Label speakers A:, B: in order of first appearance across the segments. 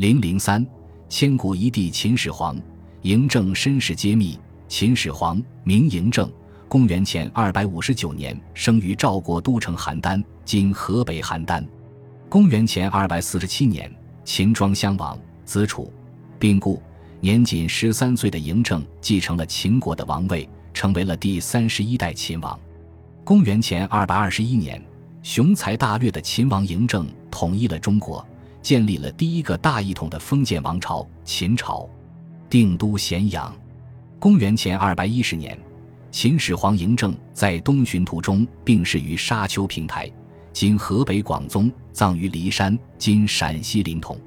A: 零零三，千古一帝秦始皇，嬴政身世揭秘。秦始皇名嬴政，公元前二百五十九年生于赵国都城邯郸（今河北邯郸）。公元前二百四十七年，秦庄襄王，子楚，病故。年仅十三岁的嬴政继承了秦国的王位，成为了第三十一代秦王。公元前二百二十一年，雄才大略的秦王嬴政统一了中国，建立了第一个大一统的封建王朝——秦朝，定都咸阳。公元前二百一十年，秦始皇嬴政在东巡途中病逝于沙丘平台。今河北广宗，葬于骊山（今陕西临潼）。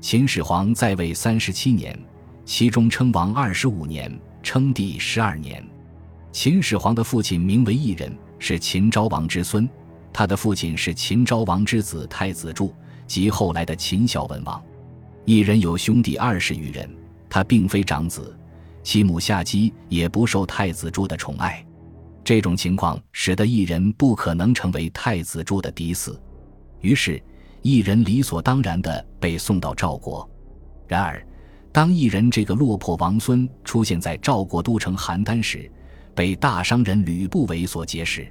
A: 秦始皇在位三十七年，其中称王二十五年，称帝十二年。秦始皇的父亲名为异人，是秦昭王之孙。他的父亲是秦昭王之子太子柱，即后来的秦孝文王。异人有兄弟二十余人，他并非长子，其母夏姬也不受太子柱的宠爱。这种情况使得异人不可能成为太子柱的嫡嗣，于是异人理所当然地被送到赵国。然而，当异人这个落魄王孙出现在赵国都城邯郸时，被大商人吕不韦所结识。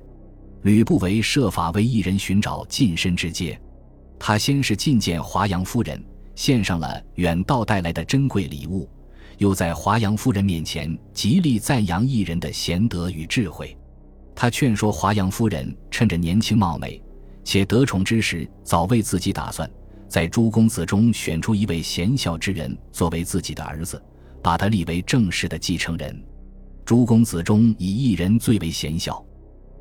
A: 吕不韦设法为异人寻找近身之阶，他先是觐见华阳夫人，献上了远道带来的珍贵礼物，又在华阳夫人面前极力赞扬异人的贤德与智慧。他劝说华阳夫人趁着年轻貌美且得宠之时，早为自己打算，在诸公子中选出一位贤孝之人作为自己的儿子，把他立为正式的继承人。诸公子中以一人最为贤孝，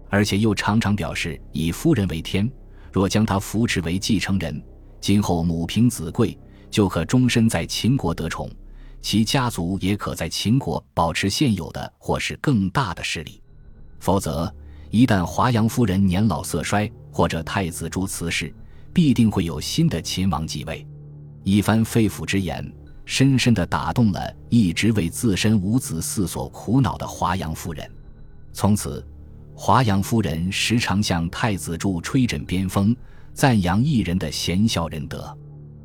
A: 而且又常常表示以夫人为天，若将他扶持为继承人，今后母凭子贵，就可终身在秦国得宠，其家族也可在秦国保持现有的或是更大的势力。否则，一旦华阳夫人年老色衰，或者太子朱辞世，必定会有新的秦王继位。一番肺腑之言，深深地打动了一直为自身无子嗣所苦恼的华阳夫人。从此，华阳夫人时常向太子柱吹枕边风，赞扬一人的贤孝仁德。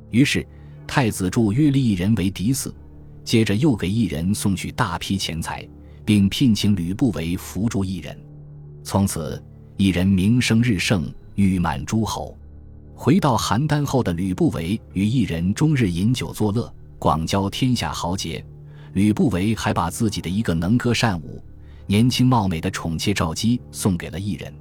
A: 于是，太子柱约立一人为嫡嗣，接着又给一人送去大批钱财。并聘请吕不韦扶助异人，从此异人名声日盛，誉满诸侯。回到邯郸后的吕不韦与异人终日饮酒作乐，广交天下豪杰。吕不韦还把自己的一个能歌善舞、年轻貌美的宠妾赵姬送给了异人。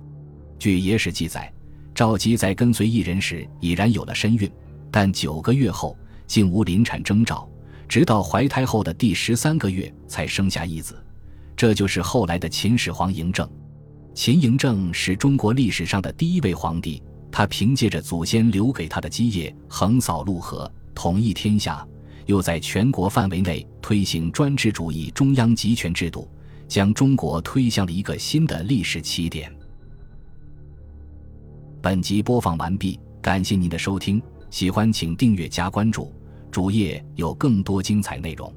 A: 据野史记载，赵姬在跟随异人时已然有了身孕，但九个月后竟无临产征兆，直到怀胎后的第十三个月才生下一子。这就是后来的秦始皇嬴政。秦嬴政是中国历史上的第一位皇帝，他凭借着祖先留给他的基业，横扫陆河，统一天下，又在全国范围内推行专制主义中央集权制度，将中国推向了一个新的历史起点。本集播放完毕，感谢您的收听，喜欢请订阅加关注，主页有更多精彩内容。